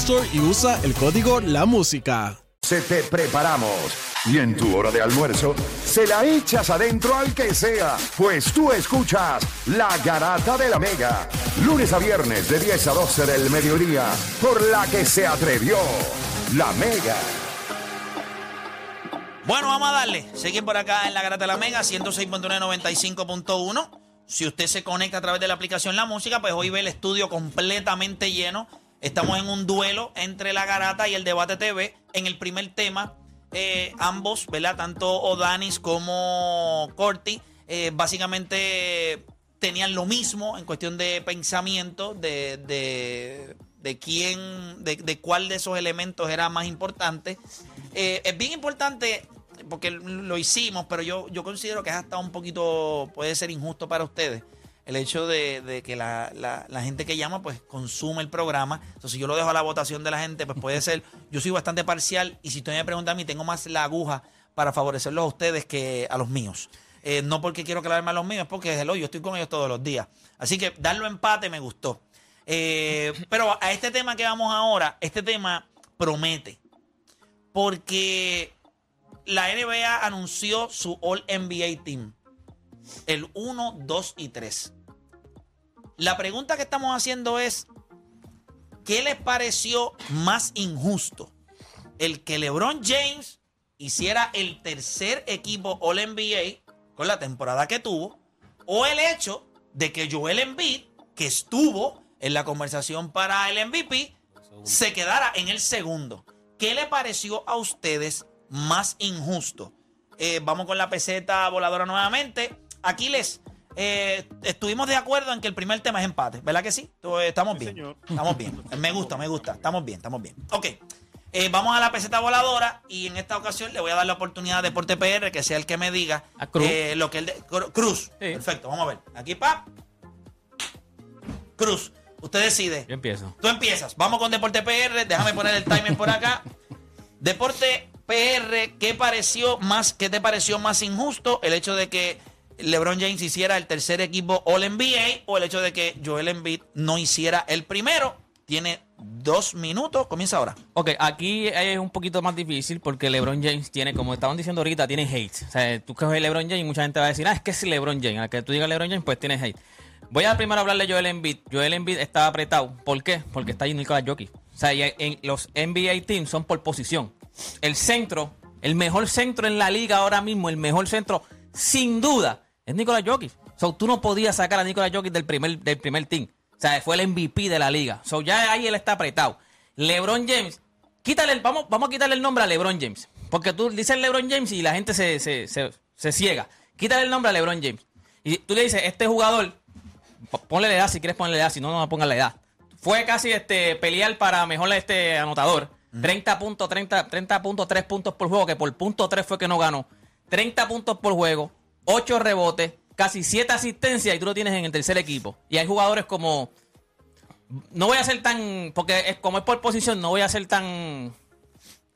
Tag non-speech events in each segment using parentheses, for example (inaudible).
Store y usa el código La Música. Se te preparamos. Y en tu hora de almuerzo, se la echas adentro al que sea, pues tú escuchas La Garata de la Mega. Lunes a viernes de 10 a 12 del mediodía, por la que se atrevió La Mega. Bueno, vamos a darle. Seguimos por acá en la Garata de la Mega, 106.995.1. Si usted se conecta a través de la aplicación La Música, pues hoy ve el estudio completamente lleno. Estamos en un duelo entre la Garata y el Debate TV. En el primer tema, eh, ambos, ¿verdad? Tanto Odanis como Corti, eh, básicamente tenían lo mismo en cuestión de pensamiento, de, de, de quién, de, de cuál de esos elementos era más importante. Eh, es bien importante porque lo hicimos, pero yo, yo considero que es hasta un poquito, puede ser injusto para ustedes el hecho de, que la, la- la gente que llama pues consume el programa. Entonces, si yo lo dejo a la votación de la gente, pues puede ser, (laughs) yo soy bastante parcial y si usted me pregunta a mí, tengo más la aguja para favorecerlos a ustedes que a los míos. Eh, no porque quiero que más a los míos, es porque hello, yo estoy con ellos todos los días. Así que darlo empate me gustó. Eh, pero a este tema que vamos ahora, este tema promete. Porque la NBA anunció su All NBA Team. El 1, 2 y 3. La pregunta que estamos haciendo es, ¿qué les pareció más injusto? ¿El que LeBron James hiciera el tercer equipo All NBA con la temporada que tuvo? ¿O el hecho de que Joel Embiid, que estuvo en la conversación para el MVP, se quedara en el segundo? ¿Qué le pareció a ustedes más injusto? Eh, vamos con la peseta voladora nuevamente. Aquiles, eh, estuvimos de acuerdo en que el primer tema es empate, ¿verdad que sí? Eh, Estamos bien. Estamos bien. Me gusta, me gusta. Estamos bien, estamos bien. Ok. Eh, vamos a la peseta voladora y en esta ocasión le voy a dar la oportunidad a Deporte PR que sea el que me diga A Cruz. eh, lo que él de- Cruz. Perfecto, vamos a ver. Aquí pa. Cruz. Usted decide. Yo empiezo. Tú empiezas. Vamos con Deporte PR. Déjame poner el timer por acá. Deporte PR, ¿qué pareció más, qué te pareció más injusto? El hecho de que LeBron James hiciera el tercer equipo All NBA o el hecho de que Joel Embiid no hiciera el primero. Tiene dos minutos. Comienza ahora. Ok, aquí es un poquito más difícil porque LeBron James tiene, como estaban diciendo ahorita, tiene hate. O sea, tú coges LeBron James y mucha gente va a decir, ah, es que es LeBron James. A que tú digas LeBron James, pues tienes hate. Voy a primero hablar de Joel Embiid. Joel Embiid está apretado. ¿Por qué? Porque está Nikola Jokic. O sea, en los NBA teams son por posición. El centro, el mejor centro en la liga ahora mismo, el mejor centro, sin duda, es Nikola Jokic. So, tú no podías sacar a Nikola Jokic del primer, del primer team. O sea, fue el MVP de la liga. So, ya ahí él está apretado. LeBron James, quítale, el- vamos, vamos a quitarle el nombre a LeBron James. Porque tú dices LeBron James y la gente se, se, se, se ciega. Quítale el nombre a LeBron James. Y tú le dices, este jugador, po- ponle la edad si quieres ponerle edad, si no, no pongas la edad. Fue casi este pelear para mejor este anotador. 30 puntos, 30, 30.3 puntos por juego, que por punto 3 fue que no ganó. 30 puntos por juego, 8 rebotes, casi 7 asistencias y tú lo tienes en el tercer equipo. Y hay jugadores como no voy a ser tan, porque es, como es por posición, no voy a ser tan,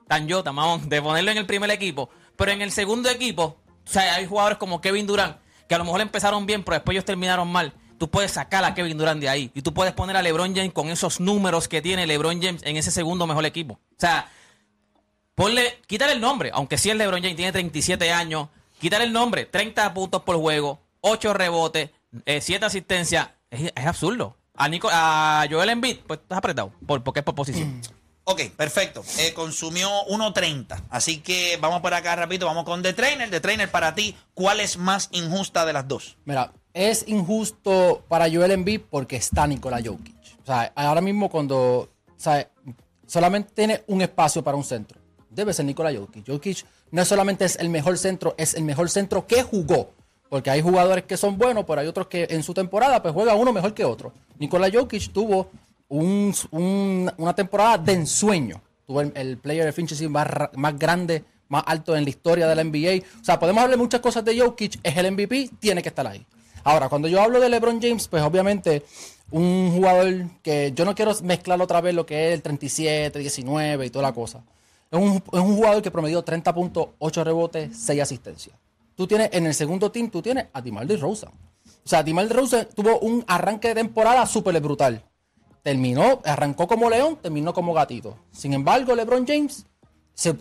tan yo, tan mamón, de ponerlo en el primer equipo. Pero en el segundo equipo, o sea, hay jugadores como Kevin Durant, que a lo mejor empezaron bien, pero después ellos terminaron mal. Tú puedes sacar a Kevin Durant de ahí. Y tú puedes poner a LeBron James con esos números que tiene LeBron James en ese segundo mejor equipo. O sea, ponle, quítale el nombre, aunque sí el LeBron James tiene 37 años, quítale el nombre, 30 puntos por juego, 8 rebotes, 7 asistencias. Es, es absurdo. A, Nico, a Joel Embiid, pues estás apretado, por, porque es por posición. Ok, perfecto. Eh, consumió 1.30. Así que vamos por acá rapidito. Vamos con The Trainer. The Trainer, para ti, ¿cuál es más injusta de las dos? Mira, es injusto para Joel Embiid porque está Nikola Jokic. O sea, ahora mismo cuando o sea, solamente tiene un espacio para un centro, debe ser Nikola Jokic. Jokic no solamente es el mejor centro, es el mejor centro que jugó. Porque hay jugadores que son buenos, pero hay otros que en su temporada pues juega uno mejor que otro. Nikola Jokic tuvo un- un- una temporada de ensueño. Tuvo el, el player efficiency más, más grande, más alto en la historia de la NBA. O sea, podemos hablar muchas cosas de Jokic, es el MVP, tiene que estar ahí. Ahora, cuando yo hablo de LeBron James, pues obviamente un jugador que yo no quiero mezclar otra vez lo que es el 37, 19 y toda la cosa. Es un, es un jugador que promedió 30 puntos, 8 rebotes, 6 asistencias. Tú tienes en el segundo team, tú tienes a DeMar DeRozan. O sea, DeMar DeRozan tuvo un arranque de temporada súper brutal. Terminó, arrancó como león, terminó como gatito. Sin embargo, LeBron James se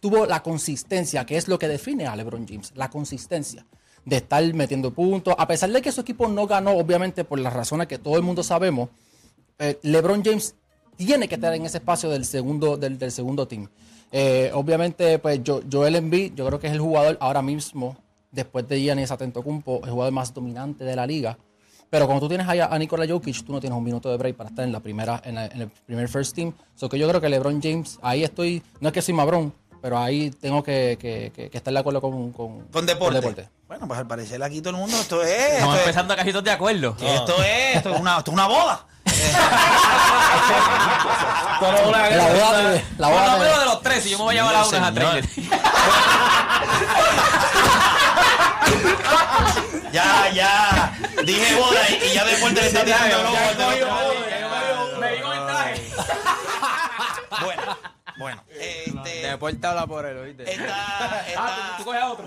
tuvo la consistencia, que es lo que define a LeBron James, la consistencia de estar metiendo puntos. A pesar de que su equipo no ganó, obviamente, por las razones que todo el mundo sabemos, eh, LeBron James tiene que estar en ese espacio del segundo, del, del segundo team. Eh, obviamente, pues yo, Joel Embiid, yo creo que es el jugador ahora mismo, después de Giannis Antetokounmpo, el jugador más dominante de la liga. Pero cuando tú tienes ahí a, Nikola Jokic, tú no tienes un minuto de break para estar en la primera, en, la- en el primer first team. So que yo creo que LeBron James, ahí estoy, no es que soy mabrón, pero ahí tengo que, que- que- que estar de acuerdo con, con, Con deporte. Bueno, pues al parecer aquí todo el mundo, esto es. Estamos esto es- empezando casi todos de acuerdo. Esto es, esto es una, esto es una boda. (laughs) La boda de, la Bueno, boda de- pero de los tres, si yo me voy a llevar a una a trainer. Ya, ya. Dije boda y, ya deporte le está tirando el ojo. Me digo el traje. Bueno, bueno. Este, Deporte habla por él, ¿oíste? está, (laughs) está, Ah, tú, tú coges a otro.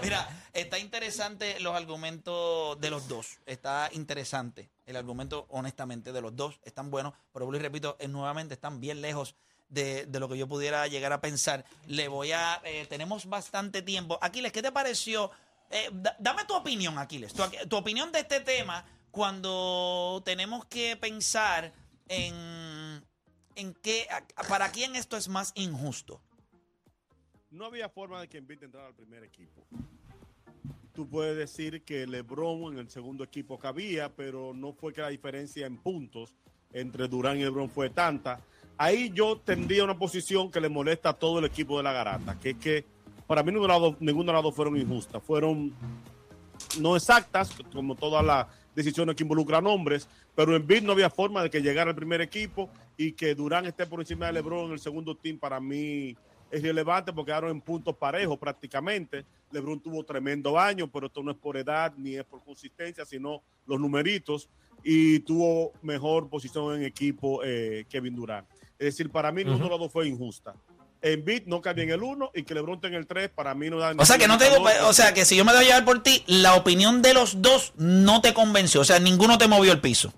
(laughs) Mira, está interesante los argumentos de los dos. Está interesante el argumento, honestamente, de los dos. Están buenos, pero vuelvo y repito, eh, nuevamente están bien lejos de, de lo que yo pudiera llegar a pensar. Le voy a. eh, tenemos bastante tiempo. Aquiles, ¿qué te pareció? Eh, da- dame tu opinión, Aquiles. Tu, tu opinión de este tema cuando tenemos que pensar en. En qué. para quién esto es más injusto. no había forma de que Embiid entrara al primer equipo. Tú puedes decir que LeBron en el segundo equipo cabía, pero no fue que la diferencia en puntos entre Durán y LeBron fue tanta. Ahí yo tendría una posición que le molesta a todo el equipo de la garata, que es que para mí ninguna de las dos fueron injustas, fueron no exactas, como todas las decisiones que involucran hombres, pero en Bid no había forma de que llegara al primer equipo y que Durán esté por encima de LeBron en el segundo team para mí es relevante porque quedaron en puntos parejos prácticamente. LeBron tuvo tremendo año, pero esto no es por edad ni es por consistencia, sino los numeritos y tuvo mejor posición en equipo eh, Kevin Durant. Es decir, para mí ninguno de los dos fue injusta. En Bid no cabía en el 1 y que LeBron en el 3, para mí no da O sea que no te digo, o sea que si yo me dejo llevar por ti, la opinión de los dos no te convenció. O sea, ninguno te movió el piso.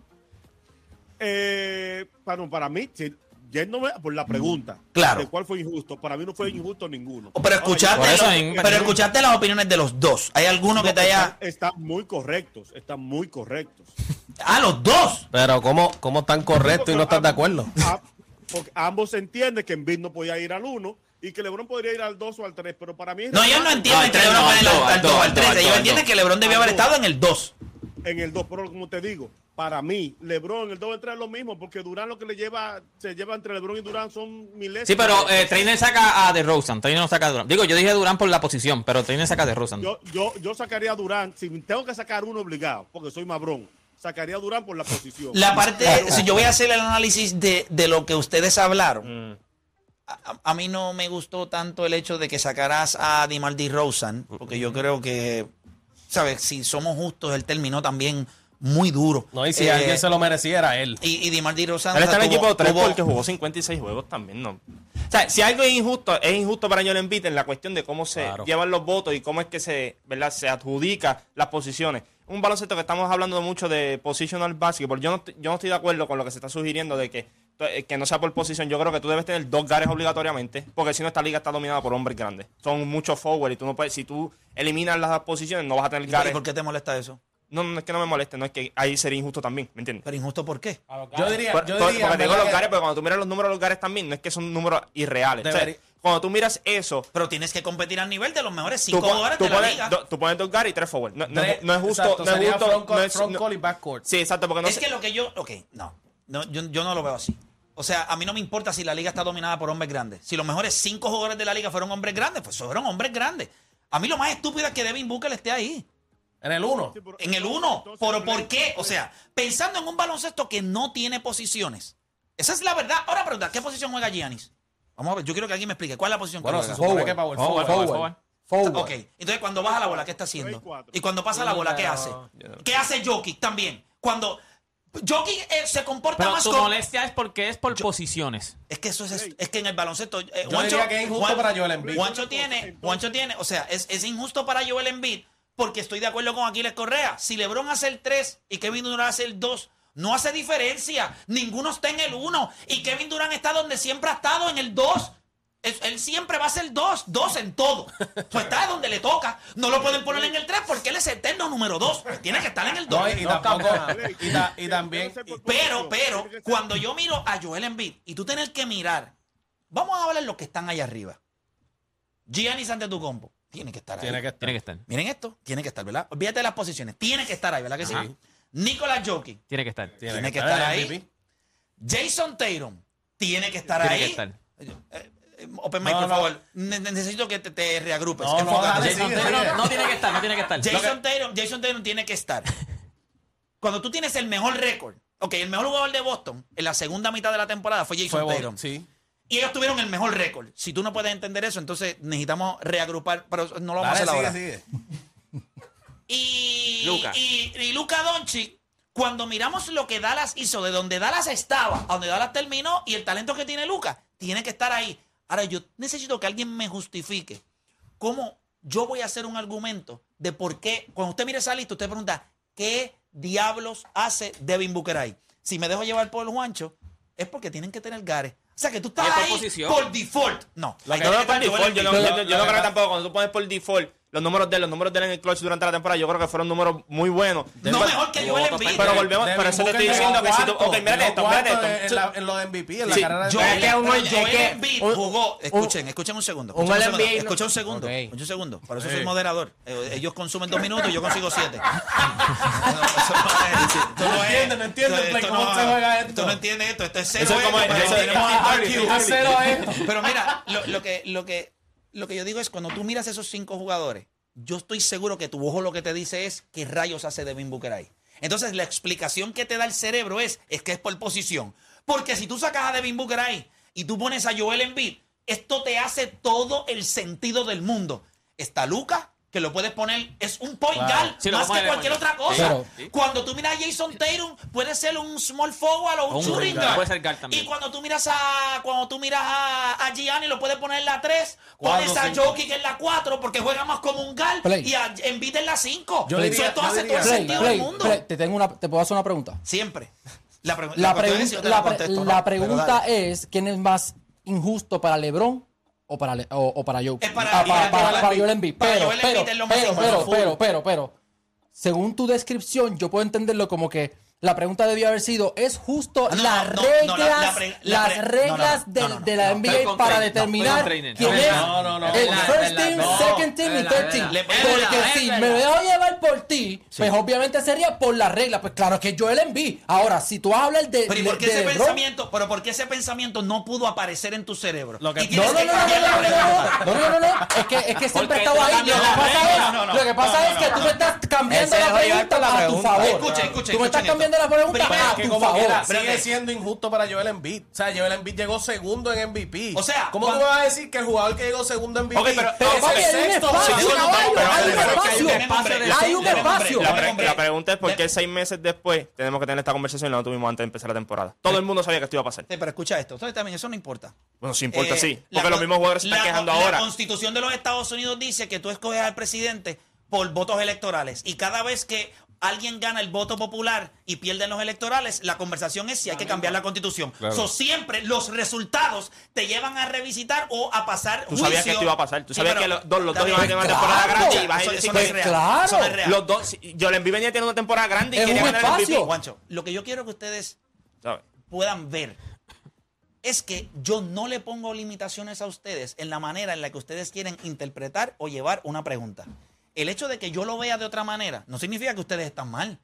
Eh, para, para mí, si, yéndome por la pregunta Claro. de cuál fue injusto, para mí no fue injusto ninguno. Pero escuchaste, eso lo- pero escuchaste las opiniones de los dos. ¿Hay alguno que te haya. Están, están muy correctos, están muy correctos. Ah, los dos. Pero ¿cómo, cómo tan correcto y no estás de acuerdo? Ah, porque ambos entienden que Embiid no podía ir al 1 y que LeBron podría ir al 2 o al 3, pero para mí No, ellos no que al LeBron ir al al dos, 2 al al dos, 3. al Ellos dos, entienden al que LeBron debió haber estado en el 2. en el 2, pero como te digo, para mí, LeBron el 2 entra es lo mismo, porque Durán lo que le lleva, se lleva entre LeBron y Durán son miles. Sí, pero eh, Trainer saca a DeRozan. Trainer no saca a Durán. Digo, yo dije Durán por la posición, pero Trainer saca a DeRozan. Yo, yo, yo sacaría a Durán, si tengo que sacar uno obligado, porque soy mabrón, sacaría a Durán por la posición. La parte, si yo voy a hacer el análisis de, de lo que ustedes hablaron, Mm. a, a mí no me gustó tanto el hecho de que sacaras a Dimar Rosen, porque yo creo que, ¿sabes? Si somos justos, él terminó también muy duro. No, y si Eh, alguien se lo merecía era él. Y, y Dimar Rosen. Él está en el equipo 3 tuvo- porque jugó 56 juegos también, ¿no? O sea, si algo es injusto, es injusto para Joel Embiid en la cuestión de cómo se Claro. llevan los votos y cómo es que se, ¿verdad? se adjudica las posiciones. Un baloncesto que estamos hablando mucho de positional basketball. Yo no, yo no estoy de acuerdo con lo que se está sugiriendo de que, eh, que no sea por posición. Yo creo que tú debes tener dos gares obligatoriamente, porque si no esta liga está dominada por hombres grandes. Son muchos forward y tú no puedes, si tú eliminas las posiciones, no vas a tener ¿Y por- y gares. por qué te molesta eso? No, no es que no me moleste, no es que ahí sería injusto también, ¿me entiendes? Pero injusto, ¿por qué? Yo diría, Por- yo por- diría, porque te digo ¿verdad los gares, pero cuando tú miras los números de los gares también, no es que son números irreales. O sea, cuando tú miras eso, Pero tienes que competir al nivel de los mejores tú, cinco pon- jugadores tú de la pones, liga. do- tú pones dos gares y tres forward. No, no es- no es justo. exacto, no es sería justo. front call- no es- front no- call y backcourt. Sí, exacto, porque no es sé- que lo que yo. Ok, no. no yo, yo no lo veo así. O sea, a mí no me importa si la liga está dominada por hombres grandes. Si los mejores cinco jugadores de la liga fueron hombres grandes, pues fueron hombres grandes. A mí lo más estúpido es que Devin Booker esté ahí. En el 1. Sí, pero- En el uno. entonces, ¿Pero por qué? O sea, pensando en un baloncesto que no tiene posiciones. Esa es la verdad. Ahora pregunta, ¿qué posición juega Giannis? Vamos a ver, yo quiero que alguien me explique. ¿Cuál es la posición Bueno, que juega? supone que power forward. Forward, Forward. forward. Forward. Ok, entonces cuando baja la bola, ¿qué está haciendo? Y cuando pasa la bola, ¿qué hace? ¿Qué hace Jokic también? Cuando Jokic eh, se comporta Pero más tu como... molestia es porque es por posiciones. Es que eso es, es que en el baloncesto. eh, Yo diría que es injusto para Joel Embiid. Juancho tiene, Juancho tiene, o sea, es, es injusto para Joel Embiid porque estoy de acuerdo con Aquiles Correa. Si LeBron hace el 3 y Kevin Durant hace el 2, no hace diferencia. Ninguno está en el 1 y Kevin Durant está donde siempre ha estado, en el 2. Es- Él siempre va a ser 2, 2 en todo. Pues está donde le toca. No lo pueden poner en el 3 porque él es eterno número 2. Tiene que estar en el 2. No, y, tampoco. y, ta- y también. Pero, pero, cuando yo miro a Joel Embiid y tú tener que mirar, vamos a hablar los que están allá arriba. Giannis Antetokounmpo tiene que estar ahí. Tiene que estar. Tiene que estar. Miren esto, tiene que estar, ¿verdad? Olvídate de las posiciones, tiene que estar ahí, ¿verdad que sí? Nicolás Jokic Tiene que estar. tiene que estar ahí. MVP. Jason Tatum tiene que estar Tiene ahí. que estar. Eh, eh, Open mic, No, por no. favor. Ne- necesito que te, te reagrupes. No, no, Enfócate. dale, Jason sigue, Tatum- sigue. No, tiene que estar, no tiene que estar. Jason Tatum, Jason Tatum tiene que estar. Cuando tú tienes el mejor récord, ok, el mejor jugador de Boston en la segunda mitad de la temporada fue Jason Fue Tatum. Sí. Y ellos tuvieron el mejor récord. Si tú no puedes entender eso, entonces necesitamos reagrupar, pero no lo vamos Dale, a hacer ahora. sigue. Y, Luka. y, y Luka Doncic, cuando miramos lo que Dallas hizo, de donde Dallas estaba, a donde Dallas terminó y el talento que tiene Luka, tiene que estar ahí. Ahora, yo necesito que alguien me justifique cómo yo voy a hacer un argumento de por qué, cuando usted mire esa lista, usted pregunta, ¿qué diablos hace Devin Booker ahí? Si me dejo llevar por el Juancho, es porque tienen que tener gares. O sea, que tú estás ahí posición. por default. No. Lo que no por default, yo no, yo no- yo no creo que tampoco cuando tú pones por default los números de él, los números de él en el clutch durante la temporada, yo creo que fueron números muy buenos. No mejor que Joel Embiid. Pero volvemos, Devin pero eso te estoy diciendo que si tú. Ok, mírate esto, mírate esto. En, la- en lo de MVP, en la carrera de Joel, Es que un- es que un- jugó. Escuchen, escuchen un segundo. un Escuchen un, segundo. Escuchen un segundo. Ok. escuchen un segundo. Por eso soy moderador. Eh, Ellos consumen dos minutos y yo consigo siete. (laughs) No, eso no no entiendes esto. Esto es cero. Eso es como- esto, pero tenemos cero esto. Pero mira, lo, lo que, lo, que, lo que yo digo es cuando tú miras esos cinco jugadores, yo estoy seguro que tu ojo lo que te dice es qué rayos hace Devin Booker ahí. Entonces la explicación que te da el cerebro es, es que es por posición. Porque si tú sacas a Devin Booker ahí y tú pones a Joel Embiid, esto te hace todo el sentido del mundo. Está Luca, que lo puedes poner, es un point Claro. guard Sí, lo más que cualquier otra cosa. Pero- Cuando tú miras a Jason Tatum, puede ser un small forward o un, O un shooting guard, guard. puede ser guard también. Y cuando tú miras a cuando tú miras a, a Gianni lo puedes poner en la 3, Cuatro, pones a cinco. Jokic en la 4 porque juega más como un guard Play. y a Embiid en la 5. Yo diría- esto yo hace diría- todo el Play, sentido Play, del mundo. Play, te, tengo una, te puedo hacer una pregunta. Siempre. La, pre- La, cuestión pregun- es si yo te la pre- contesto, la ¿no? pregunta es: ¿quién es más injusto para LeBron o para, Le- o, o para? Es para- Ah, para, para para- Joel Embiid. Pero, pero, pero, pero, pero, pero, según tu descripción, yo puedo entenderlo como que la pregunta debió haber sido: ¿es justo las reglas, las reglas de, la NBA para determinar quién es el first team, second team y third team? Porque si me dejo llevar por ti, pues obviamente sería por las reglas. Pues claro que Joel Embiid. Ahora, si tú hablar de. Pero ¿y por qué ese pensamiento, pero por qué ese pensamiento no pudo aparecer en tu cerebro? Lo que- y No, no, no, no, no, es que, es que siempre he estado ahí. Lo que pasa es, No, no, no. lo que tú me estás cambiando la pregunta a tu favor. Escucha, escucha, Tú cambiando la pregunta Primero, a que como favor. quiera, sigue siendo injusto para Joel Embiid. O sea, Joel Embiid llegó segundo en MVP. O sea, ¿cómo cuando- tú vas a decir que el jugador que llegó segundo en MVP Ok, pero- Pero es el hay un sexto hay un pero- espacio. Déjame Hay un hombre, espacio. La, la pregunta es por qué seis meses después tenemos que tener esta conversación y no la tuvimos antes de empezar la temporada. Todo el mundo sabía que esto iba a pasar. Sí, pero escucha esto. Entonces también eso no importa. Bueno, sí importa, Eh, sí. la Porque los mismos jugadores se están la- quejando La ahora. constitución de los Estados Unidos dice que tú escoges al presidente por votos electorales. Y cada vez que alguien gana el voto popular y pierden los electorales, la conversación es si hay que cambiar la constitución. Claro. So, siempre los resultados te llevan a revisitar o a pasar Tú sabías que esto iba a pasar. Tú sabías que los dos, los dos iban a tener una temporada grande y vas a decir eso no es que- real. claro. Eso no es real. Los dos, Embiid venía teniendo una temporada grande y Es quería un ganar el MVP. espacio. Juancho, lo que yo quiero que ustedes puedan ver es que yo no le pongo limitaciones a ustedes en la manera en la que ustedes quieren interpretar o llevar una pregunta. El hecho de que yo lo vea de otra manera no significa que ustedes están mal,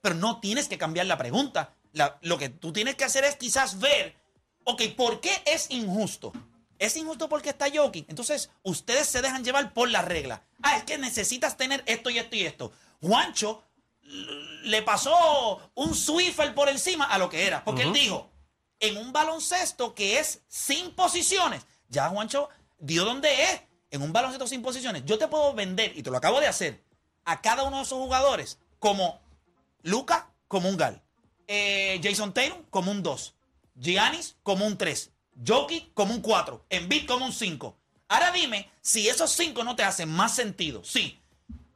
pero no tienes que cambiar la pregunta. La- lo que tú tienes que hacer es quizás ver, ok, ¿por qué es injusto? Es injusto porque está Jokic. Entonces, ustedes se dejan llevar por la regla. Ah, es que necesitas tener esto y esto y esto. Juancho le pasó un Swiffer por encima a lo que era. Porque él dijo, en un baloncesto que es sin posiciones, ya Juancho dio donde es. En un baloncesto sin posiciones, yo te puedo vender, y te lo acabo de hacer, a cada uno de esos jugadores como Luca como un gal, eh, Jason Tatum como un 2, Giannis como un 3, Jokic como un 4, Embiid como un 5. Ahora dime si esos 5 no te hacen más sentido. Sí,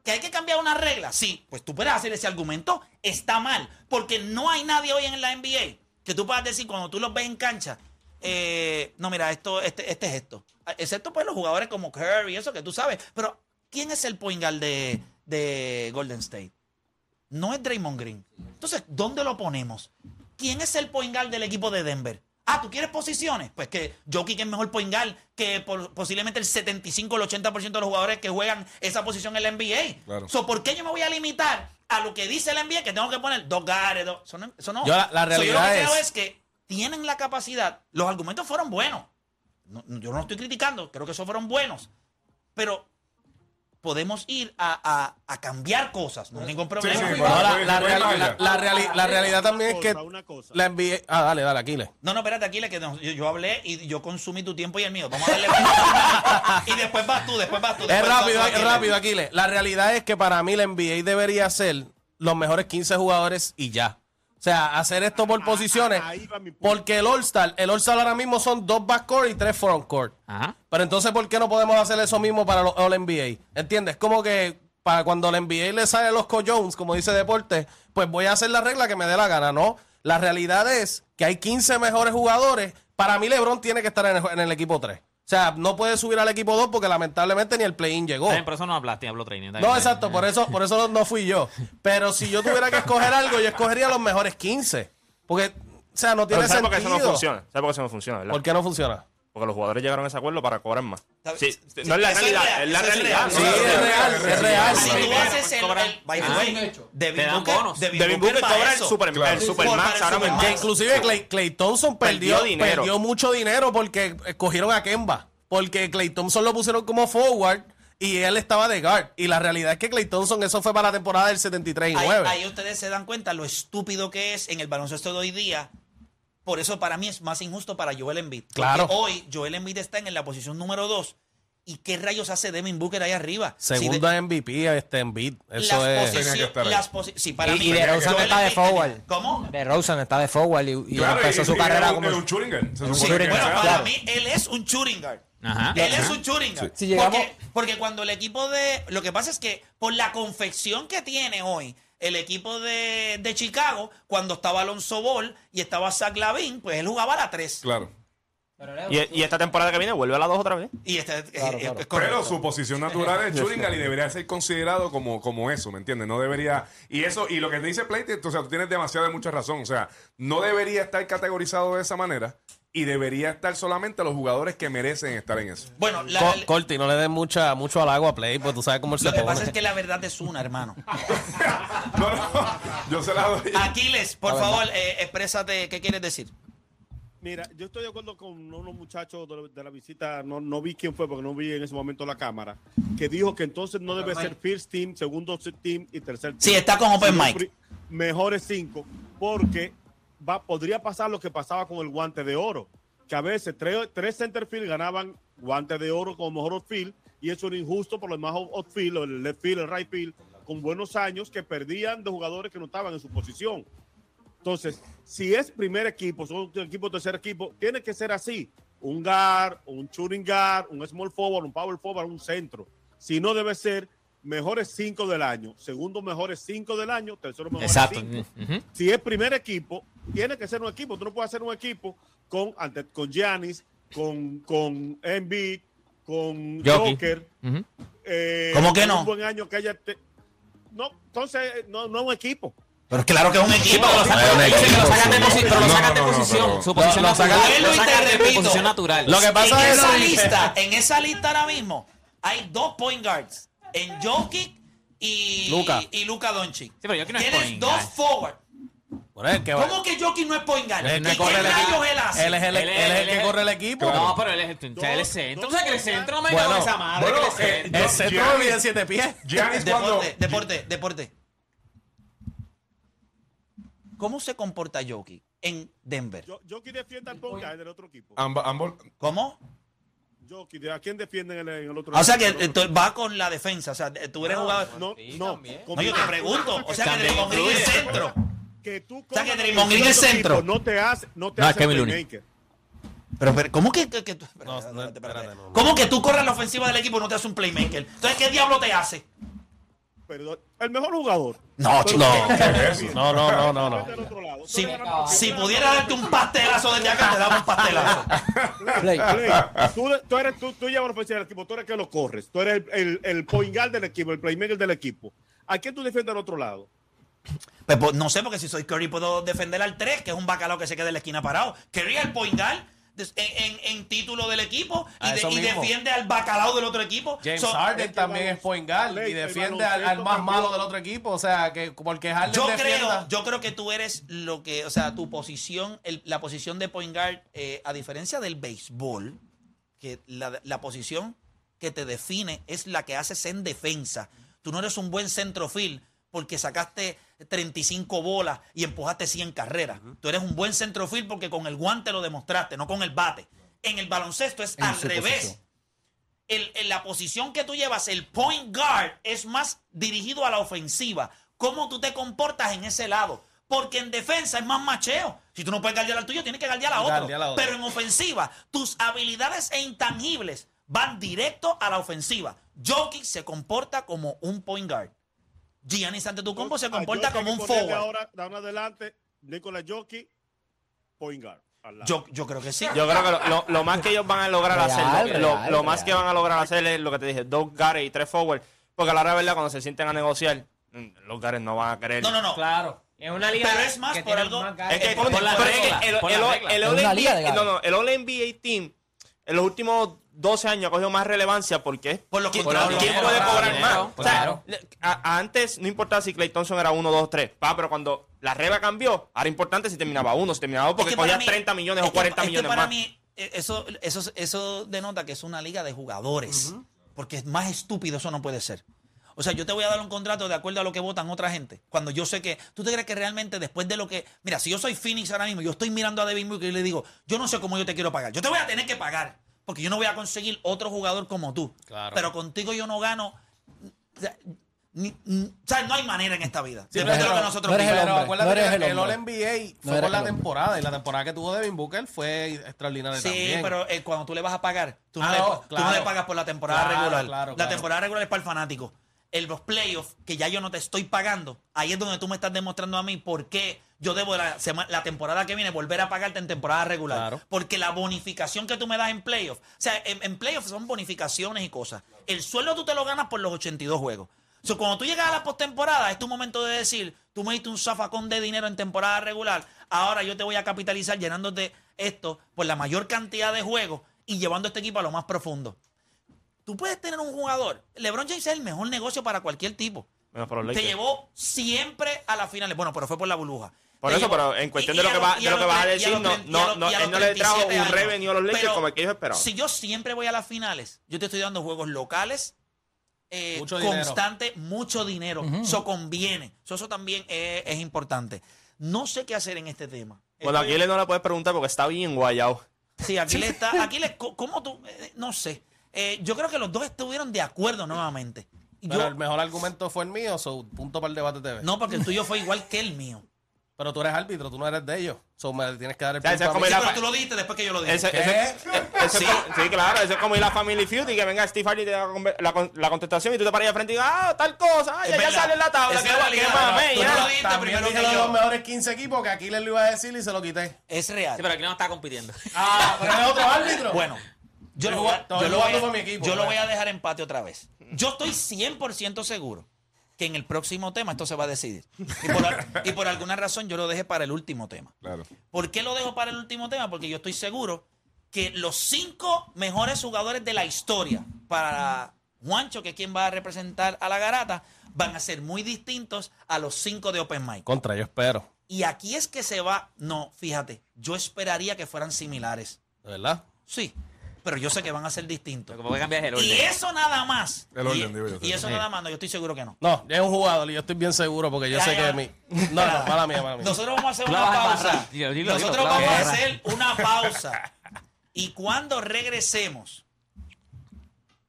que hay que cambiar una regla, sí, pues tú puedes hacer ese argumento, está mal, porque no hay nadie hoy en la NBA que tú puedas decir cuando tú los ves en cancha, eh, no, mira, esto, este, este es esto. Excepto pues los jugadores como Curry, eso que tú sabes. Pero, ¿quién es el point guard de, de Golden State? No es Draymond Green. Entonces, ¿dónde lo ponemos? ¿Quién es el point guard del equipo de Denver? Ah, ¿tú quieres posiciones? Pues que Jokic es mejor point guard que por- posiblemente el 75 o el 80% de los jugadores que juegan esa posición en la NBA. Claro. So, ¿Por qué yo me voy a limitar a lo que dice la NBA que tengo que poner dos guards? dos- Eso no. eso no. Yo la- la So, yo lo realidad que creo es- es que tienen la capacidad. Los argumentos fueron buenos. No- yo no estoy criticando, creo que esos fueron buenos. Pero podemos ir a, a- a cambiar cosas, no hay ningún problema. sí, No, la, la la- la reali- la realidad también es que la NBA. Ah, dale, dale, Aquiles. No, no, espérate, Aquiles, que no- yo, yo hablé y yo consumí tu tiempo y el mío. Vamos a darle. (laughs) (laughs) y después vas tú, después vas tú. Es rápido, tú, es Aquiles. rápido, Aquiles. La realidad es que para mí la NBA debería ser los mejores 15 jugadores y ya. O sea, hacer esto por posiciones. mi punto. Porque el All-Star, el All-Star ahora mismo son dos backcourt y tres frontcourt. Ajá. Pero entonces, ¿por qué no podemos hacer eso mismo para los All-NBA? ¿Entiendes? Como que para cuando la NBA le sale los co-Jones, como dice Deporte, pues voy a hacer la regla que me dé la gana, ¿no? La realidad es que hay 15 mejores jugadores. Para mí, LeBron tiene que estar en el, en el equipo 3. O sea, no puede subir al equipo 2 porque lamentablemente ni el play-in llegó. Pero eso no hablaste, habló training. No, exacto, por eso, por eso no fui yo. Pero si yo tuviera que escoger algo, yo escogería los mejores 15. Porque, o sea, no tiene Pero ¿sabes por qué sentido. eso no funciona? ¿Sabes por qué eso no funciona, verdad? ¿Por qué no funciona? Porque los jugadores llegaron a ese acuerdo para cobrar más. Sí, sí, no es la realidad, real, es la realidad. real. Sí, es real, es real. Si tú haces el. Devin Booker, cobra el eso. super, Claro. el Supermax ahora mismo. Supermax. Que inclusive Clay, Clay Thompson perdió, Perdió dinero. perdió mucho dinero porque eh, cogieron a Kemba. Porque Clay Thompson lo pusieron como forward y él estaba de guard. Y la realidad es que Clay Thompson, eso fue para la temporada del 73 y Ahí, 9. ahí ustedes se dan cuenta lo estúpido que es en el baloncesto de hoy día. Por eso para mí es más injusto para Joel Embiid. Porque Claro. hoy Joel Embiid está en la posición número 2. ¿Y qué rayos hace Devin Booker ahí arriba? Si Segundo de- MVP este en beat. Eso las es. Tenía que las posi- sí, para Y- mí. y DeRozan Joel está de Embiid- forward. ¿Cómo? De Rosen está de forward y, y Claro, empezó y- su y carrera era como... era un shooting guard. Sí, bueno, para claro. mí él es un shooting guard. Ajá. Él es un shooting guard. Si llegamos- porque, porque cuando el equipo de. Lo que pasa es que por la confección que tiene hoy el equipo de, de Chicago, cuando estaba Alonso Ball y estaba Zach Lavin, pues él jugaba a la 3. Claro. Y, y esta temporada que viene vuelve a la 2 otra vez. Y este es- Claro, es- claro. es correcto. Pero su posición natural es (laughs) shooting guard y debería ser considerado como, como eso, ¿me entiendes? No debería. Y eso, y lo que dice Plate, o sea, tú tienes demasiada mucha razón. O sea, no debería estar categorizado de esa manera y debería estar solamente los jugadores que merecen estar en eso. Bueno, la- Co- Corti, no le des mucha, mucho halago a Play, pues tú sabes cómo él se lo que pone. pasa es que la verdad es una, hermano. (laughs) No, no, yo se la doy. Aquiles, por favor, eh, exprésate qué quieres decir. Mira, yo estoy de acuerdo con unos muchachos de la, de la visita, no, no vi quién fue porque no vi en ese momento la cámara, que dijo que entonces no debe ser first team, segundo team y tercer team. Sí, está con Open Mic. Mejores cinco, porque podría pasar lo que pasaba con el guante de oro, que a veces tres, tres centerfield ganaban guante de oro como mejor outfield y eso era injusto por los demás outfield, el left field, el right field, con buenos años que perdían de jugadores que no estaban en su posición. Entonces, si es primer equipo, son equipo, tercer equipo, tiene que ser así. Un guard, un shooting guard, un small forward, un power forward, un centro. Si no debe ser mejores cinco del año, segundo mejores cinco del año, tercero mejores Exacto. cinco. Ujú. Si es primer equipo, tiene que ser un equipo. Tú no puedes hacer un equipo con ante- con Giannis, con, con Embiid, con. Joker. Eh, ¿Cómo que no? Un buen año que haya. te- No, entonces no, no es un equipo. Pero claro que es un equipo. Lo sacan- de pero lo sacan posición. Su natural. Vuelvo y te repito. Lo que pasa en es esa que- lista, (laughs) en esa lista ahora mismo, hay dos point guards. En Jokic y Luka. y Luka Doncic. Sí, pero Jokic no es Tienes point dos guard. forward. Es que ¿Cómo que Jokic no es point guard? él ¿Qué, que corre qué el equipo. rayos él hace? Él es el, Él es- él es el él que corre el equipo. No, pero él es, el- o sea, él es centro. O sea, que el centro no me Bueno, esa madre. bueno, que el eh, centro. El Giannis- centro mide siete pies. Giannis cuando... Deporte, deporte, deporte. ¿Cómo se comporta Jokic en Denver? Yo, Jokic defiende al point guard del otro equipo. Amba- ambos- ¿Cómo? ¿A quién defienden en el, en el otro Ah, O sea que eh, va con la defensa. O sea, tú eres jugador. No, no. No, yo te pregunto. O sea que Draymond Green es centro. que tú sea, que Draymond Green el es centro. No te hace, no te No, es hace Kevin Looney. playmaker. Pero, pero, ¿cómo que, que- que tú- No, espérate, no, espérate, espérate. espérate, no, no. ¿Cómo que tú corres la ofensiva del equipo y no te hace un playmaker? Entonces, ¿qué diablo te hace? Perdón, el mejor jugador. No, chico. No, no, no, no, no. Si, si pudiera darte un pastelazo desde acá, te damos un pastelazo. Play. Play. Tú, tú eres, tú, tú llevas la ofensiva del equipo, tú eres el que lo corres, tú eres el, el, el point guard del equipo, el playmaker del equipo. ¿A quién tú defiendes al otro lado? Pues, pues, no sé, porque si soy Curry puedo defender al 3, que es un bacalao que se queda en la esquina parado. Curry es el point guard en, en- en título del equipo y, de- defiende al bacalao del otro equipo. James So, Harden también es point guard y defiende al, más malo del otro equipo. O sea, que porque Harden yo defienda... creo, yo creo que tú eres lo que, o sea, tu posición, el- la posición de point guard, eh, a diferencia del béisbol, que la, la posición que te define es la que haces en defensa. Tú no eres un buen centrofield porque sacaste 35 bolas y empujaste 100 carreras. Tú eres un buen centrofield porque con el guante lo demostraste, no con el bate. En el baloncesto es En al revés. El- en la posición que tú llevas, el point guard, es más dirigido a la ofensiva. ¿Cómo tú te comportas en ese lado? Porque en defensa es más macheo. Si tú no puedes guardiar al tuyo, tienes que guardiar a otro. Guardiar a otro. Pero en ofensiva, tus habilidades e intangibles van directo a la ofensiva. Jokic se comporta como un point guard. Giannis Antetokounmpo se comporta como un forward. Ahora, de ahora adelante, Nicolas Jokic, point guard. Yo, yo creo que sí. Yo creo que lo, lo- lo más que ellos van a lograr Real, hacer, lo, real, lo más que van a lograr hacer es lo que te dije, dos gares y tres forward. Porque a la hora de verdad, cuando se sienten a negociar, mm, los gares no van a querer. No, no, no. Claro. Es una liga Pero es más que por tiene algo- más Es que, por la regla, el, no, no, el All-NBA Team en los últimos 12 años ha cogido más relevancia porque Por los ¿quién, contratos. quién puede cobrar dinero, más? O sea, claro. le- a- antes no importaba si Clay Thompson era 1, 2, 3, pa, pero cuando la regla cambió, ahora importante si terminaba uno, si terminaba dos, porque Es que para cogía mí- 30 millones es o que- 40 es que millones para más. mí, eh, eso, eso, eso denota que es una liga de jugadores. Porque es más estúpido eso no puede ser. O sea, yo te voy a dar un contrato de acuerdo a lo que votan otra gente. Cuando yo sé que. ¿Tú te crees que realmente después de lo que. Mira, si yo soy Phoenix ahora mismo, yo estoy mirando a Devin Booker y le digo, yo no sé cómo yo te quiero pagar. Yo te voy a tener que pagar. Porque yo no voy a conseguir otro jugador como tú. Claro. Pero contigo yo no gano. O sea, ni- ni- o sea, no hay manera en esta vida. Sí, Después de lo pero- que nosotros no eres el. Pero acuérdate no eres que el. All-NBA fue por la temporada y la temporada que tuvo Devin Booker fue extraordinaria Sí, también. pero eh, cuando tú le vas a pagar, tú no, Ah, le, no, tú no claro. le pagas por la temporada Claro, regular. claro, La claro. temporada regular es para el fanático. El, los playoffs, que ya yo no te estoy pagando, ahí es donde tú me estás demostrando a mí por qué yo debo la, temporada que viene volver a pagarte en temporada regular. Claro. Porque la bonificación que tú me das en playoffs, o sea, en, en playoffs son bonificaciones y cosas. El sueldo tú te lo ganas por los 82 juegos. O sea, cuando tú llegas a la postemporada, es tu momento de decir, tú me diste un zafacón de dinero en temporada regular, ahora yo te voy a capitalizar llenándote esto por la mayor cantidad de juegos y llevando este equipo a lo más profundo. Tú puedes tener un jugador, LeBron James es el mejor negocio para cualquier tipo. Te llevó siempre a las finales. Bueno, pero fue por la burbuja. Por Te eso, pero en cuestión y- de lo que a va- los- de lo y que vas a decir, no- no- a los- no- y a él no le trajo 37 un años. revenue a los Lakers Pero como el que ellos esperaban. Si yo siempre voy a las finales, yo te estoy dando juegos locales, eh, Mucho dinero. constante, mucho dinero. Eso conviene. So, eso también es, es importante. No sé qué hacer en este tema. Bueno, Estoy- aquí le no le puedes preguntar porque está bien guayado. Sí, aquí le (laughs) está. Aquí le. ¿Cómo tú? eh, no sé. Eh, yo creo que los dos estuvieron de acuerdo nuevamente. Pero yo- el mejor argumento fue el mío, so, punto para el debate TV. no, porque el tuyo fue igual que el mío. Pero tú eres árbitro, tú no eres de ellos. So, me tienes que dar el punto a mí. Sí, pero tú lo dijiste después que yo lo dije. Ese- ¿Qué? ese- ese- Sí. sí, claro, eso es como ir a Family Feud y que venga Steve Hardy y te da la, la, con- la contestación y tú te paras ahí al frente y digas, ah, tal cosa, ah, Es ya, ya verdad. sale en la tabla, Esa que es la que realidad. mame, Tú ya. no lo dijiste También primero dije que los yo. dos mejores 15 equipos que aquí les lo iba a decir y se lo quité. Es real. Sí, pero aquí no está compitiendo. Ah, pero es otro árbitro. Bueno, yo, Estoy lo voy, a- jugando- yo lo voy jugando a- por mi equipo, yo lo voy a dejar empate otra vez. Yo estoy 100% seguro que en el próximo tema esto se va a decidir. Y por, al- y por alguna razón yo lo dejé para el último tema. Claro. ¿Por qué lo dejo para el último tema? Porque yo estoy seguro que los cinco mejores jugadores de la historia para Juancho, que es quien va a representar a la garata, van a ser muy distintos a los cinco de Open Mic. Contra, yo espero. Y aquí es que se va. No, fíjate, yo esperaría que fueran similares. ¿De verdad? Sí, pero yo sé que van a ser distintos. Como que cambiar el orden. Y eso nada más. El orden, y, digo yo, y sí. eso nada más, no, yo estoy seguro que no. No, ya es un jugador y yo estoy bien seguro porque yo Ya, sé ya. que mi. No, no, mala mía, mala mía. Nosotros vamos a hacer una pausa. embarrar. Dilo, dilo, Nosotros dilo, vamos a hacer una pausa. Y cuando regresemos,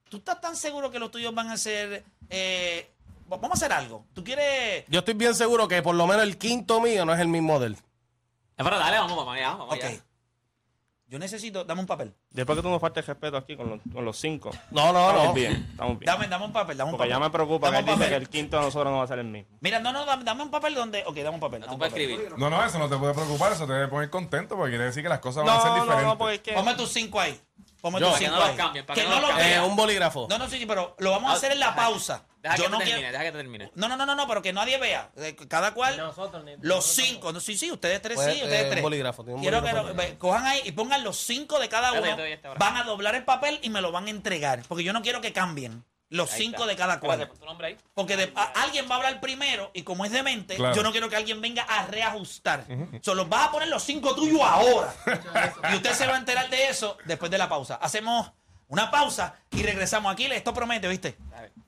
¿tú estás tan seguro que los tuyos van a ser... eh, vamos a hacer algo. ¿Tú quieres...? Yo estoy bien seguro que por lo menos el quinto mío no es el mismo de él. Eh, Pero dale, vamos, vamos allá, vamos Ok. allá. Yo necesito... Dame un papel. Después que tú nos faltes respeto aquí con los, con los cinco. No, no, Estamos no. bien, estamos bien. Dame, dame un papel, dame un Porque papel. ya me preocupa que Dame él dice que el quinto de nosotros no va a ser el mismo. Mira, no, no, dame, dame un papel donde... Ok, dame un papel. No, dame tú un puedes papel. escribir. No, no, eso no te puede preocupar, eso te debe poner contento porque quiere decir que las cosas van a ser No, no, diferentes. no, porque es que... Ponme tus cinco ahí. Ponme Yo. tus Para que cinco no los ahí. cambien, para que que no no lo los Eh, un bolígrafo. No, no, sí, sí, pero lo vamos a hacer en la pausa. Deja Yo que no te quiero- termine, deja que te termine. No, no, no, no, no, pero que nadie vea. Eh, Cada cual. los cinco. No, sí, sí, ustedes tres Pues, sí, ustedes eh, un tres. bolígrafo, tiene un Quiero bolígrafo que lo- ve, cojan ahí y pongan los cinco de cada Espérate, uno. yo te doy ahora. Van a doblar el papel y me lo van a entregar. Porque yo no quiero que cambien. Los Ahí cinco está. de cada cual. Espérate, pon tu nombre ahí. Porque de- a- alguien va a hablar primero y como es demente, Claro. yo no quiero que alguien venga a reajustar. Solo vas a poner los cinco tuyos ahora. (laughs) y usted se va a enterar de eso después de la pausa. Hacemos una pausa y regresamos aquí. Esto promete, ¿viste?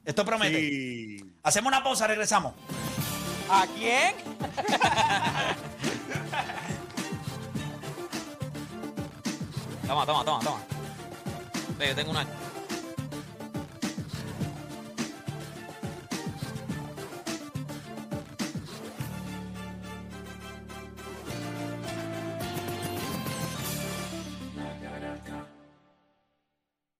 Esto promete. Sí. Hacemos una pausa, regresamos. ¿A quién? (laughs) toma, toma, toma, toma. Ve, Yo tengo una